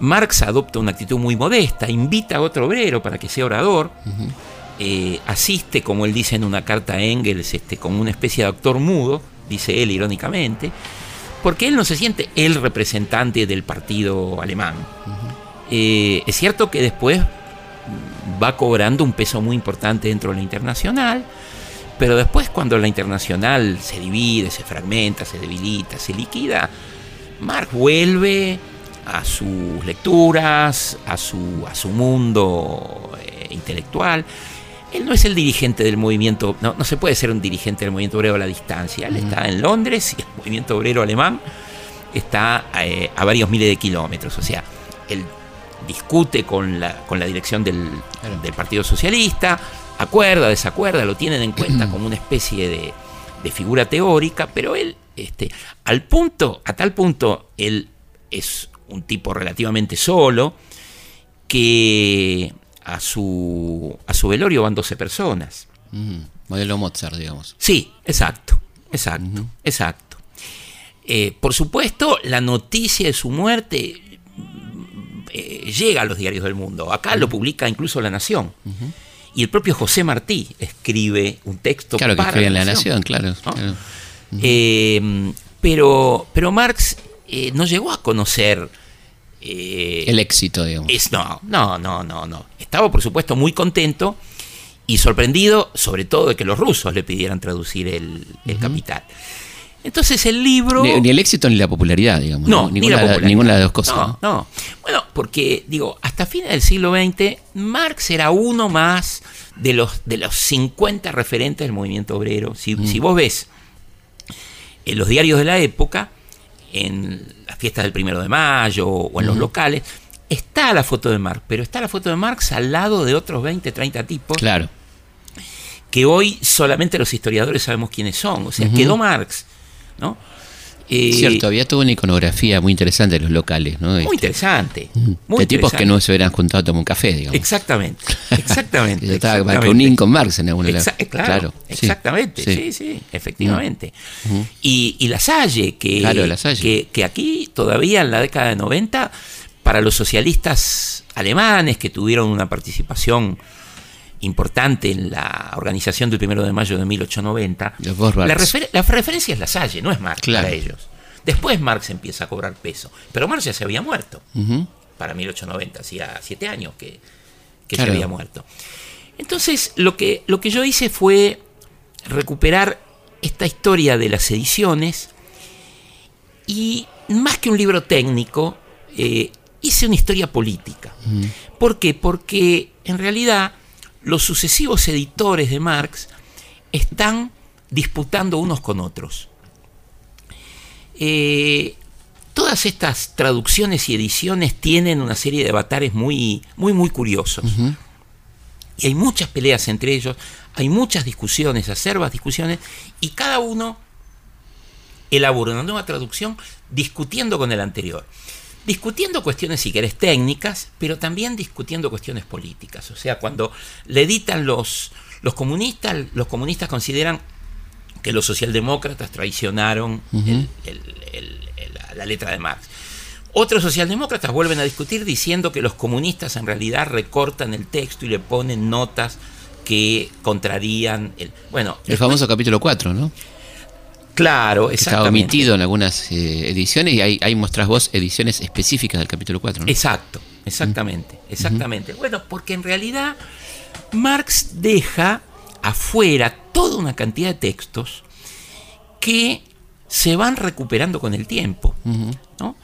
Marx adopta una actitud muy modesta, invita a otro obrero para que sea orador, eh, asiste, como él dice en una carta a Engels, este, como una especie de actor mudo, dice él irónicamente, porque él no se siente el representante del partido alemán. Eh, es cierto que después va cobrando un peso muy importante dentro de la internacional, pero después cuando la internacional se divide, se fragmenta, se debilita, se liquida, Marx vuelve a sus lecturas, a su, a su mundo eh, intelectual. Él no es el dirigente del movimiento, no, no se puede ser un dirigente del movimiento obrero a la distancia. Él está en Londres y el movimiento obrero alemán está eh, a varios miles de kilómetros. O sea, él discute con la, con la dirección del, Claro. del Partido Socialista, acuerda, desacuerda, lo tienen en cuenta como una especie de, de figura teórica, pero él, este, al punto, a tal punto, él es un tipo relativamente solo, que a su, a su velorio van 12 personas. Mm, modelo Mozart, digamos. Sí, exacto, exacto, exacto. Eh, por supuesto, la noticia de su muerte eh, llega a los diarios del mundo. Acá lo publica incluso La Nación. Y el propio José Martí escribe un texto Claro, que para en La Nación, claro. ¿no? claro. Eh, pero, pero Marx eh, no llegó a conocer. eh, El éxito, digamos. es, no, no, no, no, no. Estaba, por supuesto, muy contento y sorprendido, sobre todo, de que los rusos le pidieran traducir el, el Capital. Entonces el libro. Ni, ni el éxito ni la popularidad, digamos. No, ni ninguna, la de- popularidad. ninguna de las dos cosas. No, ¿no? no. Bueno, porque, digo, hasta fines del siglo XX, Marx era uno más de los, de los 50 referentes del movimiento obrero. Si, Mm. si vos ves en los diarios de la época, en las fiestas del primero de mayo o en los locales, está la foto de Marx, pero está la foto de Marx al lado de otros 20, 30 tipos Claro. que hoy solamente los historiadores sabemos quiénes son. O sea, quedó Marx, ¿no? Eh, Cierto, había toda una iconografía muy interesante de los locales, ¿no? Muy Este, interesante. de Muy tipos que no se hubieran juntado a tomar un café, digamos. Exactamente, exactamente. Yo estaba con Marx en alguna de Exa- eh, claro, sí, exactamente, sí, sí, efectivamente. y, y La Salle, que, Claro, La Salle. que, que aquí todavía en la década de 90, para los socialistas alemanes que tuvieron una participación importante en la organización del primero de mayo de 1890, Los Vorwärts. la, refer- la referencia es La Salle, no es Marx Claro. para ellos. Después Marx empieza a cobrar peso, pero Marx ya se había muerto Ujú. para 1890, hacía siete años que, que Claro. se había muerto. Entonces, lo que, lo que yo hice fue recuperar esta historia de las ediciones y más que un libro técnico, eh, hice una historia política. ¿Por qué? Porque en realidad los sucesivos editores de Marx están disputando unos con otros. Eh, todas estas traducciones y ediciones tienen una serie de avatares muy, muy, muy curiosos. Y hay muchas peleas entre ellos, hay muchas discusiones, acervas discusiones, y cada uno elabora una nueva traducción discutiendo con el anterior. Discutiendo cuestiones, si querés, técnicas, pero también discutiendo cuestiones políticas. O sea, cuando le editan los, los comunistas, los comunistas consideran que los socialdemócratas traicionaron el- el- el- el- la- la letra de Marx. Otros socialdemócratas vuelven a discutir diciendo que los comunistas en realidad recortan el texto y le ponen notas que contrarían el. Bueno, El famoso capítulo 4, ¿no? Claro, está omitido en algunas eh, ediciones y ahí, ahí mostrás vos ediciones específicas del capítulo 4, ¿no? Exacto, exactamente, exactamente. Bueno, porque en realidad Marx deja afuera toda una cantidad de textos que se van recuperando con el tiempo. ¿no?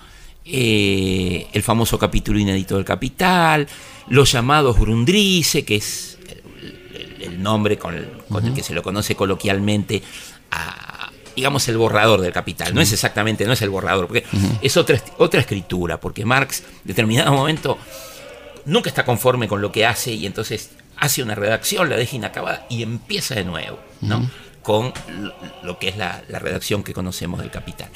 Eh, el famoso capítulo inédito del Capital, los llamados Grundrisse, que es el, el- el nombre con, el, con el que se lo conoce coloquialmente a, digamos, el borrador del Capital. No es exactamente, no es el borrador, porque es otra, otra escritura, porque Marx, en determinado momento, nunca está conforme con lo que hace y entonces hace una redacción, la deja inacabada y empieza de nuevo, ¿no? Con lo, lo que es la, la redacción que conocemos del Capital.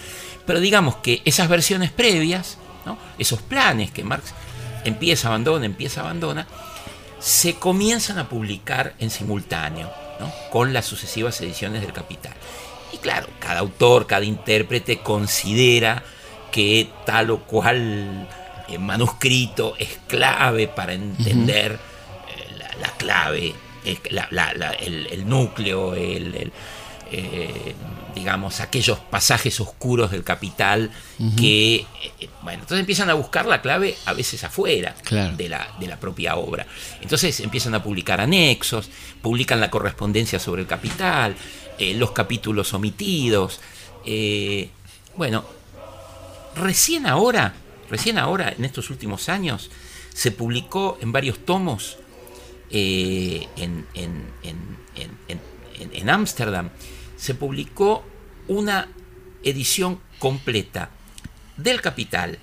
Pero digamos que esas versiones previas, ¿no? esos planes que Marx empieza, abandona, empieza, abandona, se comienzan a publicar en simultáneo, ¿no? con las sucesivas ediciones del Capital. Y claro, cada autor, cada intérprete considera que tal o cual eh, manuscrito es clave para entender eh, la, la clave, el, la- la- la- el- el núcleo, el, el, eh, digamos, aquellos pasajes oscuros del capital que, eh, bueno, entonces empiezan a buscar la clave a veces afuera Claro. de, la, de la propia obra. Entonces empiezan a publicar anexos, publican la correspondencia sobre el capital, eh, los capítulos omitidos. eh, bueno, recién ahora, recién ahora, en estos últimos años, se publicó en varios tomos eh, en en- en- en- Ámsterdam, se publicó una edición completa del Capital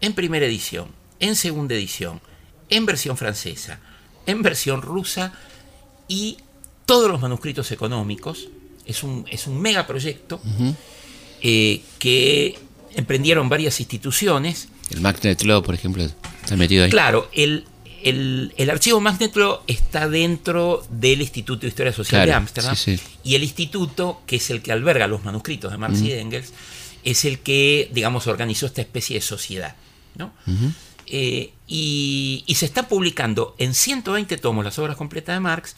en primera edición, en segunda edición, en versión francesa, en versión rusa y todos los manuscritos económicos. Es un, es un megaproyecto eh, que emprendieron varias instituciones El Magnet Law, por ejemplo, está metido ahí. Claro, el, el, el archivo Magneto está dentro del Instituto de Historia Social de Ámsterdam. sí, sí. Y el instituto, que es el que alberga los manuscritos de Marx y Engels, es el que, digamos, organizó esta especie de sociedad. ¿no? Eh, y, y se está publicando en 120 tomos las obras completas de Marx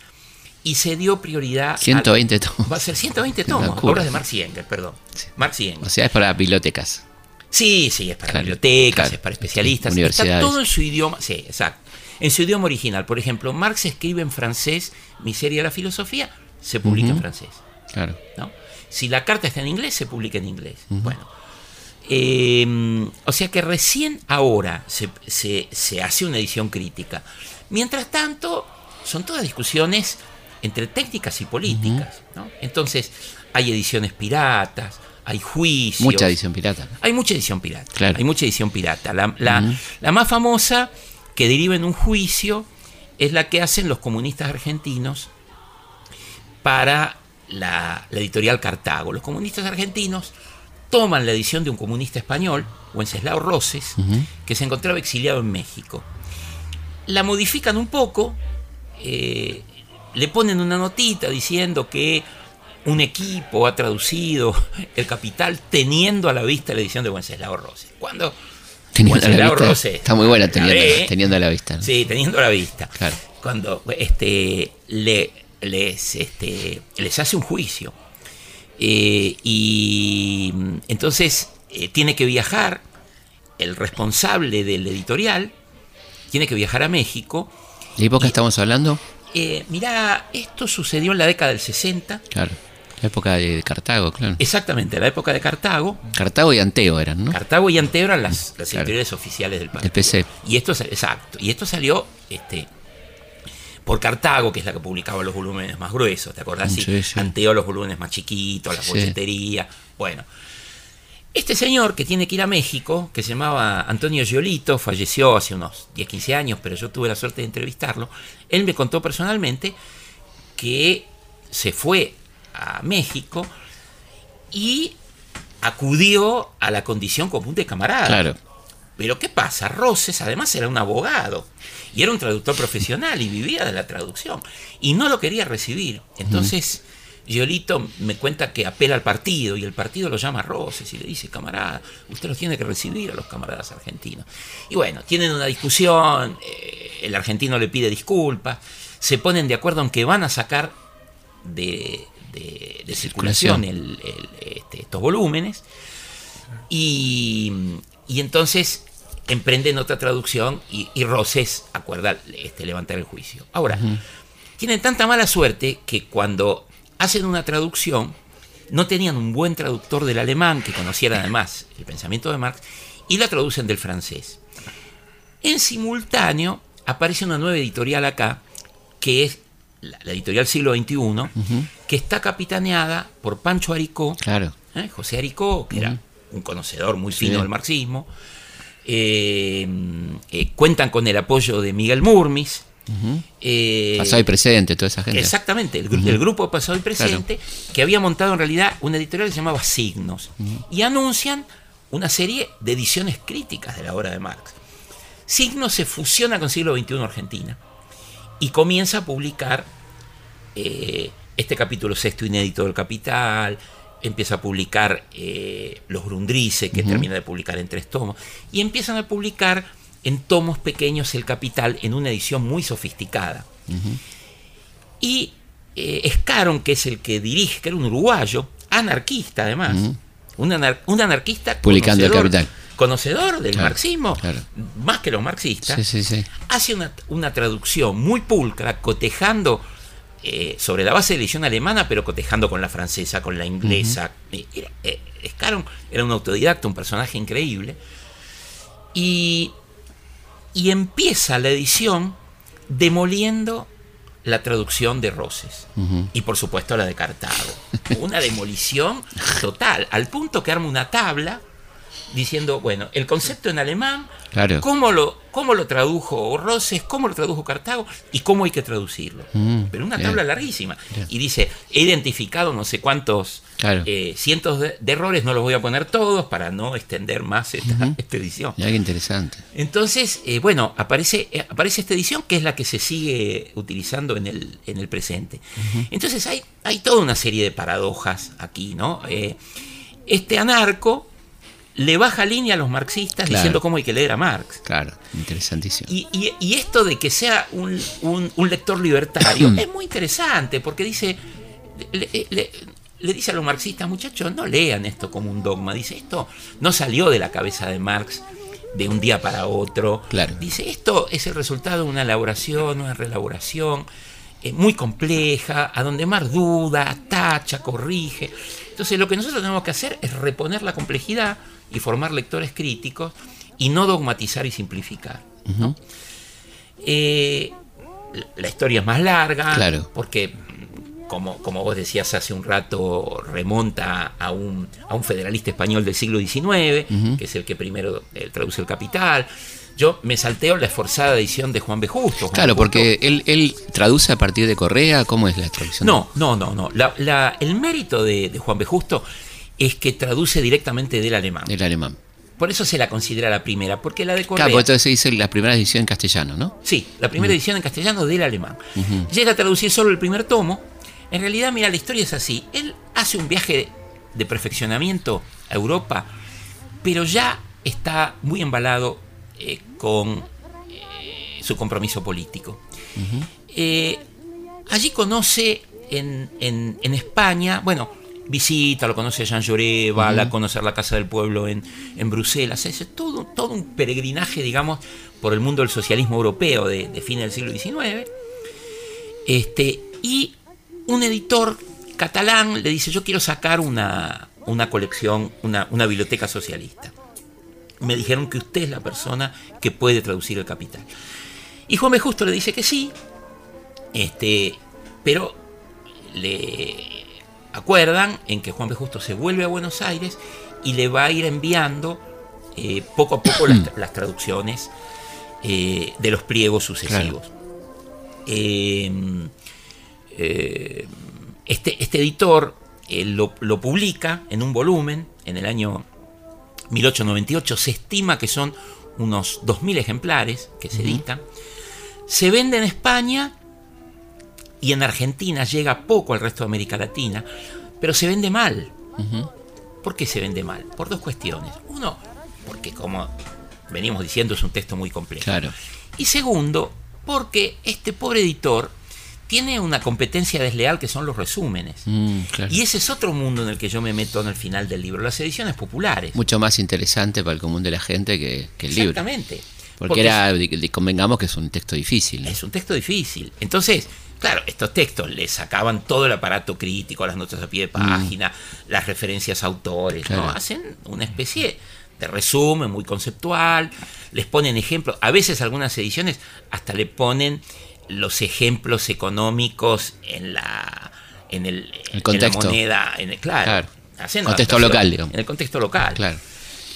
y se dio prioridad. a- 120 tomos. Va a ser 120 Una tomos, obras de Marx y Engels, perdón. Marx y Engels. O sea, es para bibliotecas. Sí, sí, es para Claro, bibliotecas, claro. es para especialistas. Sí, Está todo en su idioma. Sí, exacto. En su idioma original. Por ejemplo, Marx escribe en francés Miseria de la filosofía, se publica en francés. Claro. ¿no? Si la carta está en inglés, se publica en inglés. Bueno. eh, o sea que recién ahora se, se- se hace una edición crítica. Mientras tanto, son todas discusiones entre técnicas y políticas. ¿no? Entonces, hay ediciones piratas, hay juicios. Mucha edición pirata. Hay mucha edición pirata. Claro. Hay mucha edición pirata. La, la- la más famosa que deriva en un juicio es la que hacen los comunistas argentinos para la, la editorial Cartago. Los comunistas argentinos toman la edición de un comunista español, Wenceslao Roses, que se encontraba exiliado en México. La modifican un poco, eh, le ponen una notita diciendo que un equipo ha traducido El Capital teniendo a la vista la edición de Wenceslao Roses. Cuando Teniendo a la vista. Está muy buena teniendo, ve, teniendo a la vista. ¿no? Sí, teniendo a la vista. Claro. Cuando este, le, les, este, les hace un juicio. Eh, y entonces eh, tiene que viajar el responsable del editorial, tiene que viajar a México. ¿De época estamos hablando? Eh, mirá, esto sucedió en la década del 60, Claro. La época de Cartago, claro. exactamente, en la época de Cartago. Cartago y Anteo eran, ¿no? Cartago y Anteo eran las, las Claro. editoriales oficiales del país. PC. Y esto, exacto, y esto salió este, por Cartago, que es la que publicaba los volúmenes más gruesos, ¿te acordás? Sí, Sí, sí. Anteo los volúmenes más chiquitos, la Sí. bolletería. Bueno, este señor que tiene que ir a México, que se llamaba Antonio Giolito, falleció hace unos 10, 15 años, pero yo tuve la suerte de entrevistarlo. Él me contó personalmente que se fue a México y acudió a la condición común de camarada. Claro. Pero ¿qué pasa? Roses además era un abogado y era un traductor profesional y vivía de la traducción y no lo quería recibir. Entonces, Giolito me cuenta que apela al partido y el partido lo llama a Roses y le dice, camarada, usted los tiene que recibir a los camaradas argentinos. Y bueno, tienen una discusión, eh, el argentino le pide disculpas, se ponen de acuerdo en que van a sacar de, de- de circulación el- el- este, estos volúmenes y, y entonces emprenden otra traducción y, y Roses acuerda este, levantar el juicio. Ahora, tienen tanta mala suerte que cuando hacen una traducción, no tenían un buen traductor del alemán que conociera además el pensamiento de Marx y la traducen del francés. En simultáneo aparece una nueva editorial acá, que es la, la editorial siglo XXI, que está capitaneada por Pancho Aricó, Claro. ¿eh? José Aricó, que era un conocedor muy fino Sí. del marxismo. Eh, eh, cuentan con el apoyo de Miguel Murmis. Eh, Pasado y presente, toda esa gente. Exactamente, el, gru- el grupo pasado y presente, que había montado en realidad una editorial que se llamaba Signos. Y anuncian una serie de ediciones críticas de la obra de Marx. Signos se fusiona con siglo XXI Argentina y comienza a publicar eh, este capítulo sexto inédito del Capital, empieza a publicar eh, Los Grundrice, que termina de publicar en tres tomos, y empiezan a publicar en tomos pequeños El Capital en una edición muy sofisticada. Y eh, Escaron, que es el que dirige, que era un uruguayo, anarquista además, un, anar- un anarquista Publicando El conocedor- Capital. conocedor del Claro, marxismo, claro. más que los marxistas, Sí, sí, sí. hace una, una traducción muy pulcra, cotejando eh, sobre la base de la edición alemana, pero cotejando con la francesa, con la inglesa. Eh, era- eh, era un autodidacta, un personaje increíble. Y, y empieza la edición demoliendo la traducción de Roses. Y por supuesto la de Cartago. Una demolición total, al punto que arma una tabla diciendo, bueno, el concepto en alemán, Claro. cómo lo, cómo lo tradujo Roses, cómo lo tradujo Cartago y cómo hay que traducirlo. Mm, Pero una tabla larguísima. Y dice, he identificado no sé cuántos Claro. eh, cientos de, de errores, no los voy a poner todos para no extender más esta, esta edición. Mirá qué interesante. Entonces, eh, bueno, aparece, eh, aparece esta edición que es la que se sigue utilizando en el, en el presente. Entonces hay, hay toda una serie de paradojas aquí, ¿no? Este anarco le baja línea a los marxistas Claro. diciendo cómo hay que leer a Marx. Claro, interesantísimo. Y, y- y esto de que sea un, un- un lector libertario es muy interesante porque dice, le, le- le dice a los marxistas, muchachos, no lean esto como un dogma. Dice, esto no salió de la cabeza de Marx de un día para otro. Claro. Dice, esto es el resultado de una elaboración, una reelaboración eh, muy compleja, a donde Marx duda, tacha, corrige. Entonces lo que nosotros tenemos que hacer es reponer la complejidad y formar lectores críticos y no dogmatizar y simplificar. ¿no? Eh, la- historia es más larga, Claro. porque como, como vos decías hace un rato, remonta a un, a un federalista español del siglo XIX, que es el que primero eh, traduce el Capital. Yo me salteo la esforzada edición de Juan B. Justo. Juan Claro. Justo- porque él, él traduce a partir de Correa. ¿Cómo es la traducción? No, no, no, no. La- la- el mérito de, de Juan B. Justo es que traduce directamente del alemán. Del alemán. Por eso se la considera la primera, porque la de Correa... Claro, porque entonces se dice la primera edición en castellano, ¿no? Sí, la primera edición en castellano del alemán. Llega a traducir solo el primer tomo. En realidad, mira, la historia es así. Él hace un viaje de perfeccionamiento a Europa, pero ya está muy embalado eh, con eh, su compromiso político. Eh, allí conoce en, en- en España, bueno, visita, lo conoce a Jean Jaurès, va a conocer la Casa del Pueblo en, en Bruselas, es todo, todo un peregrinaje, digamos, por el mundo del socialismo europeo de, de fines del siglo XIX. Este, y un editor catalán le dice, yo quiero sacar una, una colección, una, una biblioteca socialista. Me dijeron que usted es la persona que puede traducir el capital. Y Juan B. Justo le dice que sí, este, pero le acuerdan en que Juan B. Justo se vuelve a Buenos Aires y le va a ir enviando eh, poco a poco las, las traducciones eh, de los pliegos sucesivos. Eh, eh, este, este editor lo, lo publica en un volumen en el año 1898. Se estima que son unos 2.000 ejemplares que se editan. Se vende en España y en Argentina llega poco al resto de América Latina, pero se vende mal. ¿Por qué se vende mal? Por dos cuestiones. Uno, porque como venimos diciendo es un texto muy complejo. Claro. Y segundo, porque este pobre editor tiene una competencia desleal que son los resúmenes. Mm, claro. Y ese es otro mundo en el que yo me meto en el final del libro, las ediciones populares. Mucho más interesante para el común de la gente que, que el libro. Exactamente. Porque, era, de- convengamos que es un texto difícil. ¿no? Es un texto difícil. Entonces, claro, estos textos le sacaban todo el aparato crítico, las notas a pie de página, las referencias a autores, ¿no? Mm. Hacen una especie de resumen muy conceptual, les ponen ejemplos, a veces algunas ediciones hasta le ponen los ejemplos económicos en la en el, El en la contexto. moneda, en el, claro, Claro. hacen Contexto local, digamos. En el contexto local. Claro.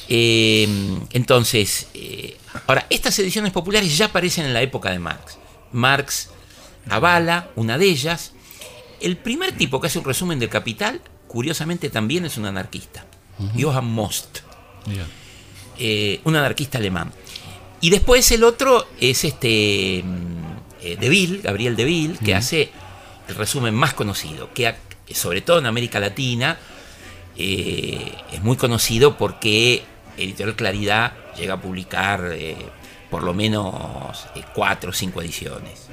Eh, entonces, eh, ahora, estas ediciones populares ya aparecen en la época de Marx. Marx avala una de ellas. El primer tipo que hace un resumen del Capital, curiosamente también es un anarquista, Johann Most, eh, un anarquista alemán. Y después el otro es este mm, eh, Deville, Gabriel Deville, que hace el resumen más conocido, que sobre todo en América Latina eh, es muy conocido porque Editorial Claridad llega a publicar eh, por lo menos eh, cuatro o cinco ediciones.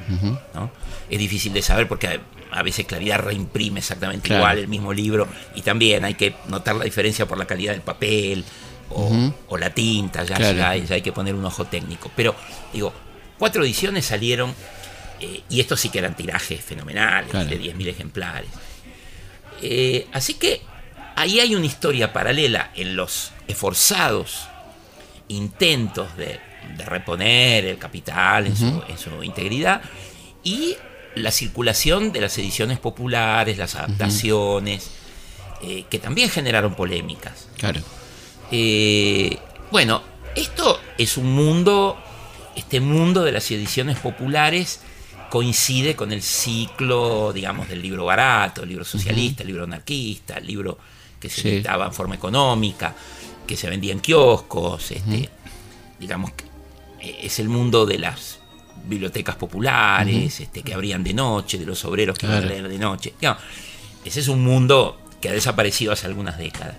¿no? Es difícil de saber porque a, a veces Claridad reimprime exactamente Claro. igual el mismo libro y también hay que notar la diferencia por la calidad del papel o, o la tinta, ya, Claro. ya- ya hay que poner un ojo técnico. Pero digo, cuatro ediciones salieron eh, y estos sí que eran tirajes fenomenales, Claro. de 10.000 ejemplares. Eh, así que ahí hay una historia paralela en los esforzados intentos de, de reponer el capital en, su, en su integridad y la circulación de las ediciones populares, las adaptaciones, eh, que también generaron polémicas. Claro. Eh, bueno, esto es un mundo, este mundo de las ediciones populares coincide con el ciclo, digamos, del libro barato, el libro socialista, el libro anarquista, el libro que se Sí. editaba en forma económica, que se vendía en kioscos, este, digamos, que es el mundo de las bibliotecas populares, este, que abrían de noche, de los obreros que iban a Claro. leer de noche. Digamos, ese es un mundo que ha desaparecido hace algunas décadas.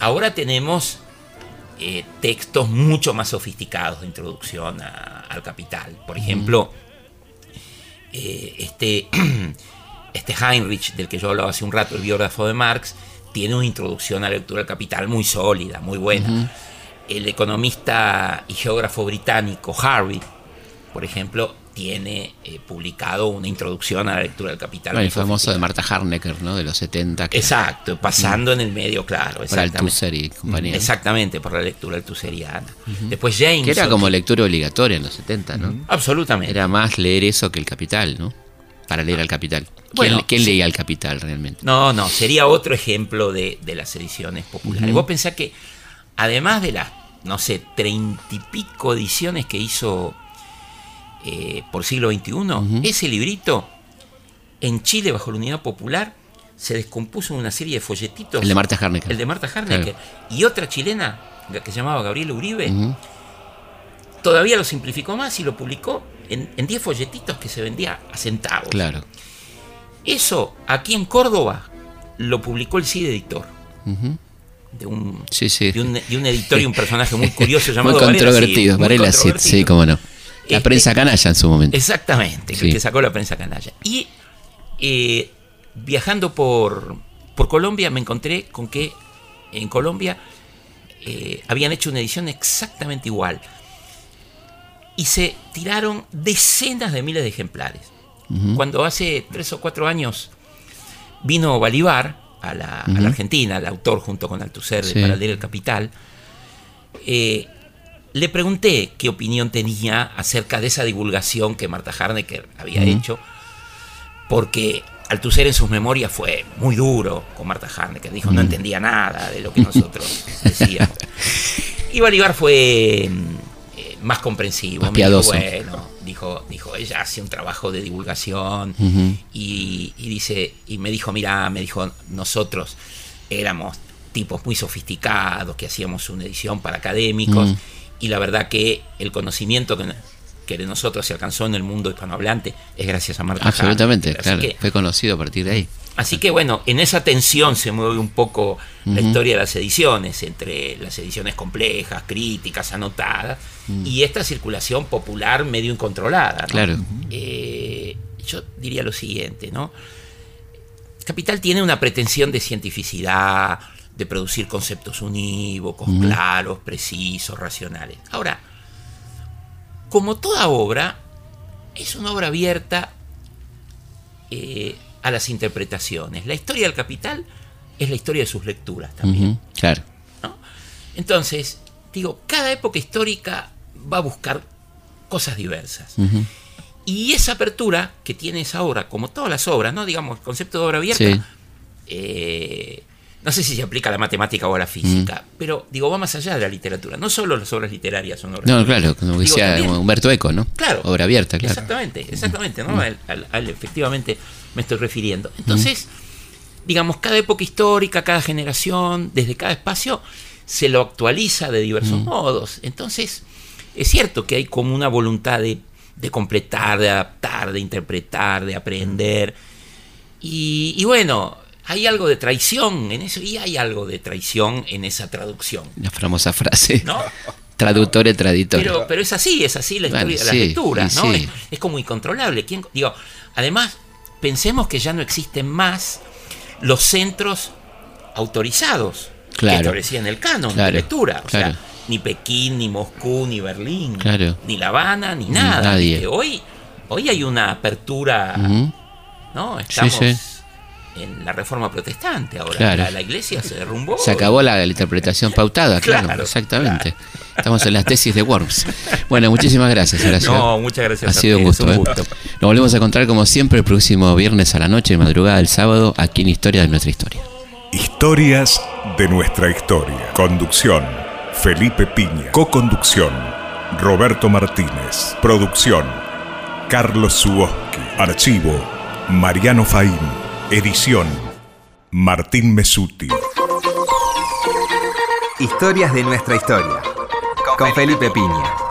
Ahora tenemos eh, textos mucho más sofisticados de introducción a- al capital. Por ejemplo, eh, este, este Heinrich, del que yo hablaba hace un rato, el biógrafo de Marx, tiene una introducción a la lectura del capital muy sólida, muy buena. El economista y geógrafo británico Harvey, por ejemplo, tiene eh, publicado una introducción a la lectura del capital. Bueno, el famoso de. Marta Harnecker, ¿no? De los 70. Que Exacto, pasando en el medio, claro. para exactamente. Althusser y compañía. Exactamente, por la lectura altuseriana. Después James. Que era como lectura obligatoria en los 70, ¿no? Absolutamente. Era más leer eso que el Capital, ¿no? Para leer al Capital. ¿Quién, Bueno, quién sí. leía al Capital realmente? No, no, sería otro ejemplo de, de las ediciones populares. Vos pensás que, además de las, no sé, treinta y pico ediciones que hizo eh, por siglo XXI, ese librito, en Chile, bajo la Unidad Popular, se descompuso en una serie de folletitos. El de Marta Harnecker. El de Marta Harnecker. Y otra chilena, que se llamaba Gabriela Uribe, todavía lo simplificó más y lo publicó en en 10 folletitos que se vendía a centavos. Claro. Eso aquí en Córdoba lo publicó el CID Editor. De un, Sí, sí. de un, de un editor y un personaje muy curioso Muy llamado Varela Cid, controvertido. muy Varela Cid, controvertido. sí, cómo no. La Este- prensa canalla en su momento. Exactamente, Sí. el que sacó la prensa canalla. Y eh, viajando por, por Colombia me encontré con que en Colombia eh, habían hecho una edición exactamente igual. Y se tiraron decenas de miles de ejemplares. Cuando hace tres o cuatro años vino Bolívar a la, a la. Argentina, el autor junto con Althusser de Sí. Para leer el Capital, eh, le pregunté qué opinión tenía acerca de esa divulgación que Marta Harnecker había hecho, porque Althusser en sus memorias fue muy duro con Marta Harnecker, dijo no entendía nada de lo que nosotros decíamos. Y Bolívar fue mm, eh, más comprensivo, Más me dijo, piadoso. bueno, dijo, dijo, ella hace un trabajo de divulgación y dice, y me dijo, mira, me dijo, nosotros éramos tipos muy sofisticados, que hacíamos una edición para académicos, Mm. y la verdad que el conocimiento que, que de nosotros se alcanzó en el mundo hispanohablante es gracias a Marta Absolutamente, claro. que- Fue conocido a partir de ahí. Así que bueno, en esa tensión se mueve un poco la historia de las ediciones, entre las ediciones complejas, críticas, anotadas, y esta circulación popular medio incontrolada. ¿no? Claro. Eh, yo diría lo siguiente, ¿no? Capital tiene una pretensión de cientificidad, de producir conceptos unívocos, claros, precisos, racionales. Ahora, como toda obra, es una obra abierta eh, a las interpretaciones. La historia del capital es la historia de sus lecturas también. Claro. ¿no? Entonces, digo, cada época histórica va a buscar cosas diversas. Y esa apertura que tiene esa obra, como todas las obras, ¿no? Digamos, el concepto de obra abierta, Sí. eh, no sé si se aplica a la matemática o a la física, pero digo, va más allá de la literatura. No solo las obras literarias son obras No, claro, como decía Humberto Eco, ¿no? Claro. Obra abierta, claro. Exactamente, exactamente, ¿no? Al, al- al efectivamente me estoy refiriendo. Entonces, digamos, cada época histórica, cada generación, desde cada espacio, se lo actualiza de diversos modos. Entonces, es cierto que hay como una voluntad de, de completar, de adaptar, de interpretar, de aprender. Y, y bueno, hay algo de traición en eso y hay algo de traición en esa traducción. La famosa frase. ¿No? Traductore, traditore. Pero, pero es así, es así la Bueno, historia sí, lecturas, y ¿no? sí. Es, es como incontrolable. ¿Quién- digo, además, pensemos que ya no existen más los centros autorizados que Claro. establecían el canon Claro, de lectura. O claro. sea, ni Pekín, ni Moscú, ni Berlín, Claro. ni La Habana, ni nada. nadie. Hoy, hoy hay una apertura. ¿no? Estamos sí. En la reforma protestante ahora. Claro. La, la iglesia se derrumbó. Se acabó la, la interpretación pautada, claro, Claro, exactamente. Estamos en las tesis de Worms. Bueno, muchísimas gracias, Horacio. No, muchas gracias Ha a sido un ustedes, gusto. un ¿eh? gusto. Nos volvemos a encontrar como siempre el próximo viernes a la noche, madrugada del sábado, aquí en Historia de nuestra historia. Historias de nuestra historia. Conducción, Felipe Piña. Co-conducción, Roberto Martínez. Producción, Carlos Suoski. Archivo, Mariano Faín. Edición, Martín Mesuti. Historias de nuestra historia. Con Felipe Piña.